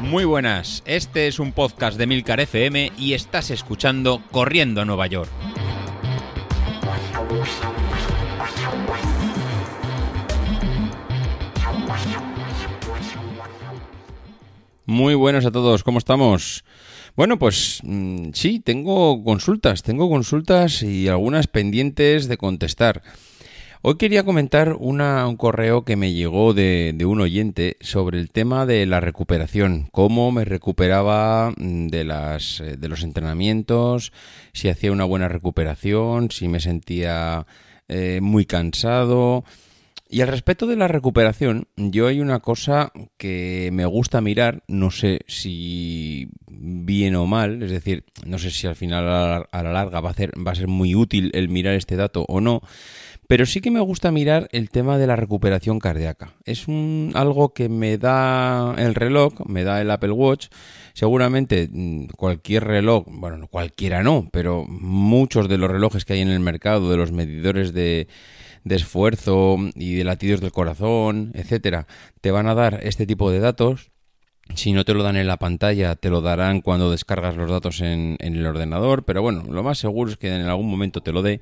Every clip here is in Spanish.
Muy buenas, este es un podcast de Milcar FM y estás escuchando Corriendo a Nueva York. Muy buenos a todos, ¿cómo estamos? Bueno, pues mm, sí, tengo consultas, tengo consultas y algunas pendientes de contestar. Hoy quería comentar un correo que me llegó de, un oyente sobre el tema de la recuperación, cómo me recuperaba mm, de, las, eh, de los entrenamientos, si hacía una buena recuperación, si me sentía eh, muy cansado. Y al respecto de la recuperación, yo hay una cosa que me gusta mirar, no sé si bien o mal, es decir, no sé si al final a la, larga va a, ser, va a ser muy útil el mirar este dato o no, pero sí que me gusta mirar el tema de la recuperación cardíaca. Es un, algo que me da el reloj, me da el Apple Watch. Seguramente mm, cualquier reloj, bueno, cualquiera no, pero muchos de los relojes que hay en el mercado, de los medidores de, de esfuerzo y de latidos del corazón, etcétera, te van a dar este tipo de datos. Si no te lo dan en la pantalla, te lo darán cuando descargas los datos en, el ordenador, pero bueno, lo más seguro es que en algún momento te lo dé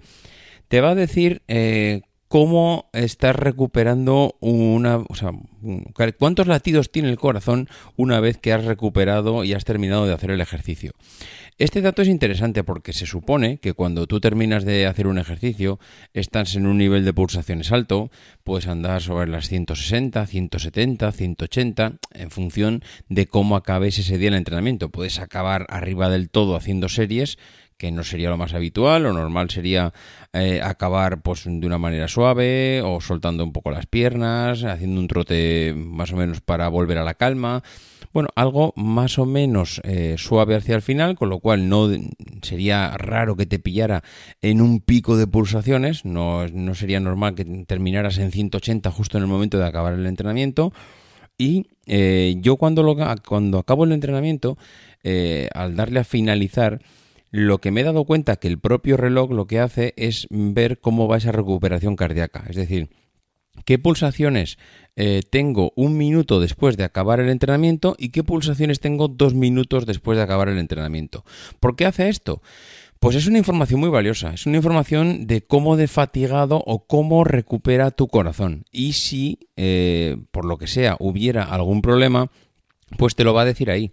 te va a decir eh, cómo estás recuperando una... O sea, cuántos latidos tiene el corazón una vez que has recuperado y has terminado de hacer el ejercicio. Este dato es interesante porque se supone que cuando tú terminas de hacer un ejercicio estás en un nivel de pulsaciones alto, puedes andar sobre las 160, 170, 180 en función de cómo acabes ese día el entrenamiento. Puedes acabar arriba del todo haciendo series que no sería lo más habitual, lo normal sería eh, acabar pues de una manera suave o soltando un poco las piernas, haciendo un trote más o menos para volver a la calma. Bueno, algo más o menos eh, suave hacia el final, con lo cual no sería raro que te pillara en un pico de pulsaciones, no, no sería normal que terminaras en 180 justo en el momento de acabar el entrenamiento. Y eh, yo cuando, lo, cuando acabo el entrenamiento, al darle a finalizar, lo que me he dado cuenta que el propio reloj lo que hace es ver cómo va esa recuperación cardíaca. Es decir, qué pulsaciones eh, tengo un minuto después de acabar el entrenamiento y qué pulsaciones tengo dos minutos después de acabar el entrenamiento. ¿Por qué hace esto? Pues es una información muy valiosa, es una información de cómo de fatigado o cómo recupera tu corazón. Y si, eh, por lo que sea, hubiera algún problema, pues te lo va a decir ahí.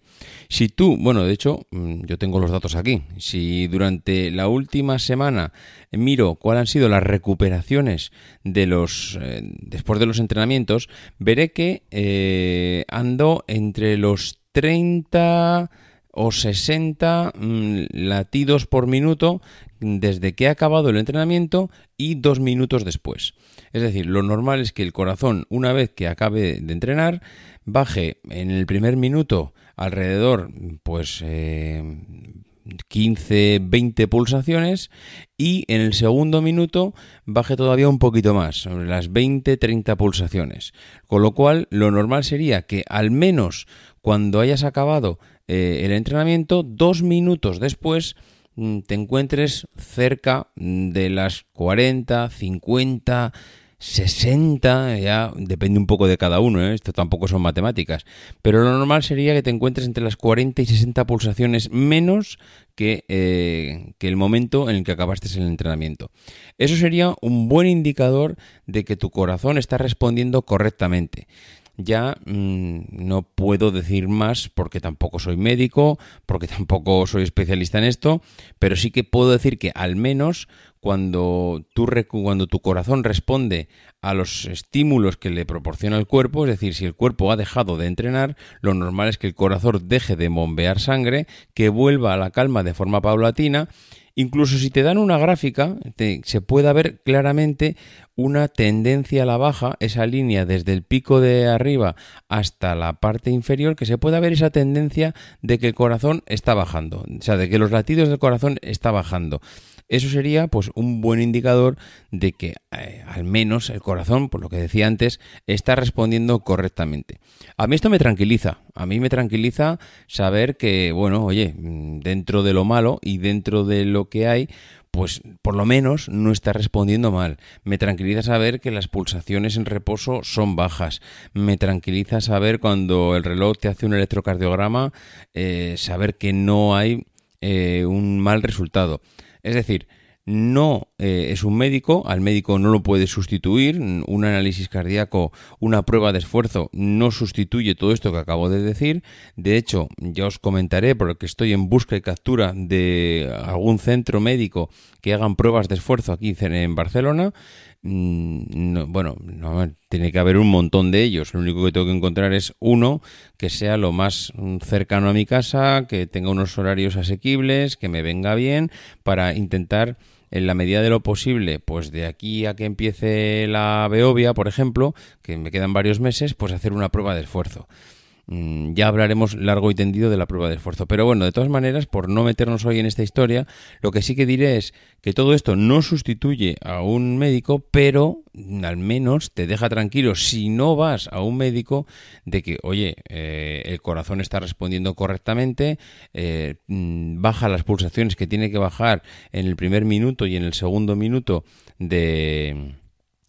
Si tú, bueno, de hecho, mm, yo tengo los datos aquí. Si durante la última semana miro cuáles han sido las recuperaciones de los eh, después de los entrenamientos, veré que eh, ando entre los 30 o 60 mm, latidos por minuto desde que he acabado el entrenamiento y dos minutos después. Es decir, lo normal es que el corazón, una vez que acabe de entrenar, baje en el primer minuto alrededor, pues, 15, eh, 20 pulsaciones y en el segundo minuto baje todavía un poquito más, sobre las 20, 30 pulsaciones. Con lo cual, lo normal sería que al menos cuando hayas acabado eh, el entrenamiento, dos minutos después mm, te encuentres cerca de las 40, 50, 60, ya depende un poco de cada uno, ¿eh? esto tampoco son matemáticas, pero lo normal sería que te encuentres entre las 40 y 60 pulsaciones menos que, eh, que el momento en el que acabaste el entrenamiento. Eso sería un buen indicador de que tu corazón está respondiendo correctamente ya mm, no puedo decir más porque tampoco soy médico, porque tampoco soy especialista en esto, pero sí que puedo decir que al menos cuando, tú, cuando tu corazón responde a los estímulos que le proporciona el cuerpo, es decir, si el cuerpo ha dejado de entrenar, lo normal es que el corazón deje de bombear sangre, que vuelva a la calma de forma paulatina Incluso si te dan una gráfica, se puede ver claramente una tendencia a la baja, esa línea desde el pico de arriba hasta la parte inferior, que se puede ver esa tendencia de que el corazón está bajando, o sea, de que los latidos del corazón está bajando. Eso sería pues un buen indicador de que eh, al menos el corazón, por lo que decía antes, está respondiendo correctamente. A mí esto me tranquiliza, a mí me tranquiliza saber que, bueno, oye, mm, dentro de lo malo y dentro de lo que hay, pues por lo menos no está respondiendo mal. Me tranquiliza saber que las pulsaciones en reposo son bajas. Me tranquiliza saber cuando el reloj te hace un electrocardiograma, eh, saber que no hay eh, un mal resultado. Es decir, no eh, es un médico, al médico no lo puede sustituir, un análisis cardíaco, una prueba de esfuerzo no sustituye todo esto que acabo de decir, de hecho ya os comentaré porque estoy en busca y captura de algún centro médico que hagan pruebas de esfuerzo aquí en Barcelona, mm, bueno, tiene que haber un montón de ellos. Lo único que tengo que encontrar es uno que sea lo más mm, cercano a mi casa, que tenga unos horarios asequibles, que me venga bien, para intentar en la medida de lo posible, pues de aquí a que empiece la Beovia, por ejemplo, que me quedan varios meses, pues hacer una prueba de esfuerzo. Mm, ya hablaremos largo y tendido de la prueba de esfuerzo. Pero bueno, de todas maneras, por no meternos hoy en esta historia, lo que sí que diré es que todo esto no sustituye a un médico, pero al menos te deja tranquilo si no vas a un médico de que, oye, eh, el corazón está respondiendo correctamente, eh, mm, baja las pulsaciones que tiene que bajar en el primer minuto y en el segundo minuto de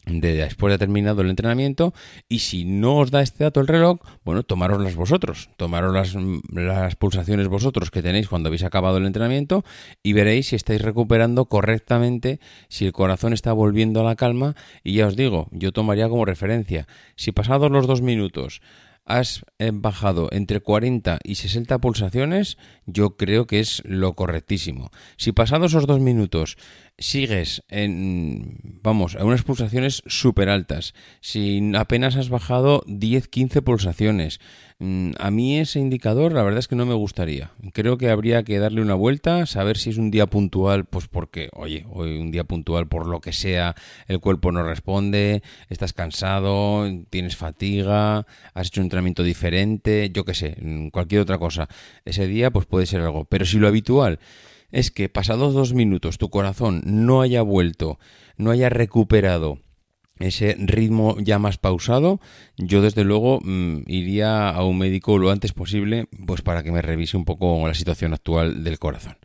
de después de terminado el entrenamiento y si no os da este dato el reloj, bueno, tomároslas vosotros, tomaros las, las, pulsaciones vosotros que tenéis cuando habéis acabado el entrenamiento y veréis si estáis recuperando correctamente, si el corazón está volviendo a la calma y ya os digo, yo tomaría como referencia, si pasados los dos minutos has eh, bajado entre 40 y 60 pulsaciones, yo creo que es lo correctísimo. Si pasados esos dos minutos sigues en, vamos, a unas pulsaciones súper altas, si apenas has bajado 10-15 pulsaciones, mm, a mí ese indicador la verdad es que no me gustaría. Creo que habría que darle una vuelta, saber si es un día puntual, pues porque, oye, hoy un día puntual por lo que sea, el cuerpo no responde, estás cansado, tienes fatiga, has hecho un entrenamiento diferente, yo qué sé, mm, cualquier otra cosa. Ese día pues puede ser algo, pero si lo habitual es que pasados dos minutos tu corazón no haya vuelto, no haya recuperado ese ritmo ya más pausado, yo desde luego mm, iría a un médico lo antes posible, pues para que me revise un poco la situación actual del corazón.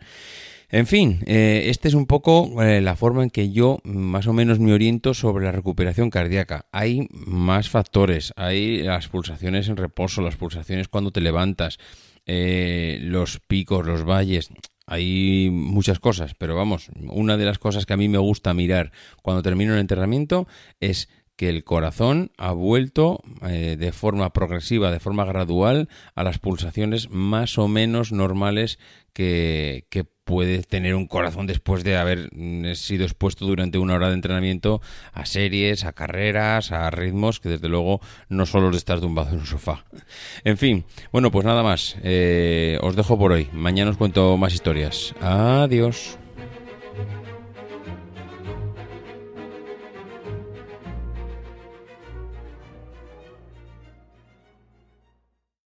En fin, eh, esta es un poco eh, la forma en que yo más o menos me oriento sobre la recuperación cardíaca. Hay más factores, hay las pulsaciones en reposo, las pulsaciones cuando te levantas, eh, los picos, los valles hay muchas cosas, pero vamos, una de las cosas que a mí me gusta mirar cuando termino el entrenamiento es que el corazón ha vuelto eh, de forma progresiva, de forma gradual, a las pulsaciones más o menos normales que, puede tener un corazón después de haber mm, sido expuesto durante una hora de entrenamiento a series, a carreras, a ritmos que desde luego no son los de estar tumbado en un sofá. En fin, bueno, pues nada más. Eh, os dejo por hoy. Mañana os cuento más historias. Adiós.